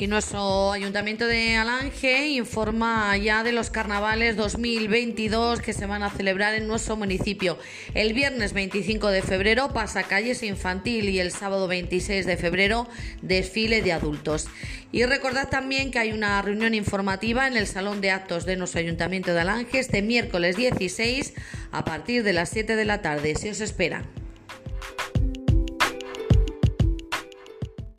Y nuestro Ayuntamiento de Alange informa ya de los carnavales 2022 que se van a celebrar en nuestro municipio. El viernes 25 de febrero pasa calles infantil y el sábado 26 de febrero desfile de adultos. Y recordad también que hay una reunión informativa en el Salón de Actos de nuestro Ayuntamiento de Alange este miércoles 16 a partir de las 7 de la tarde. Se os espera.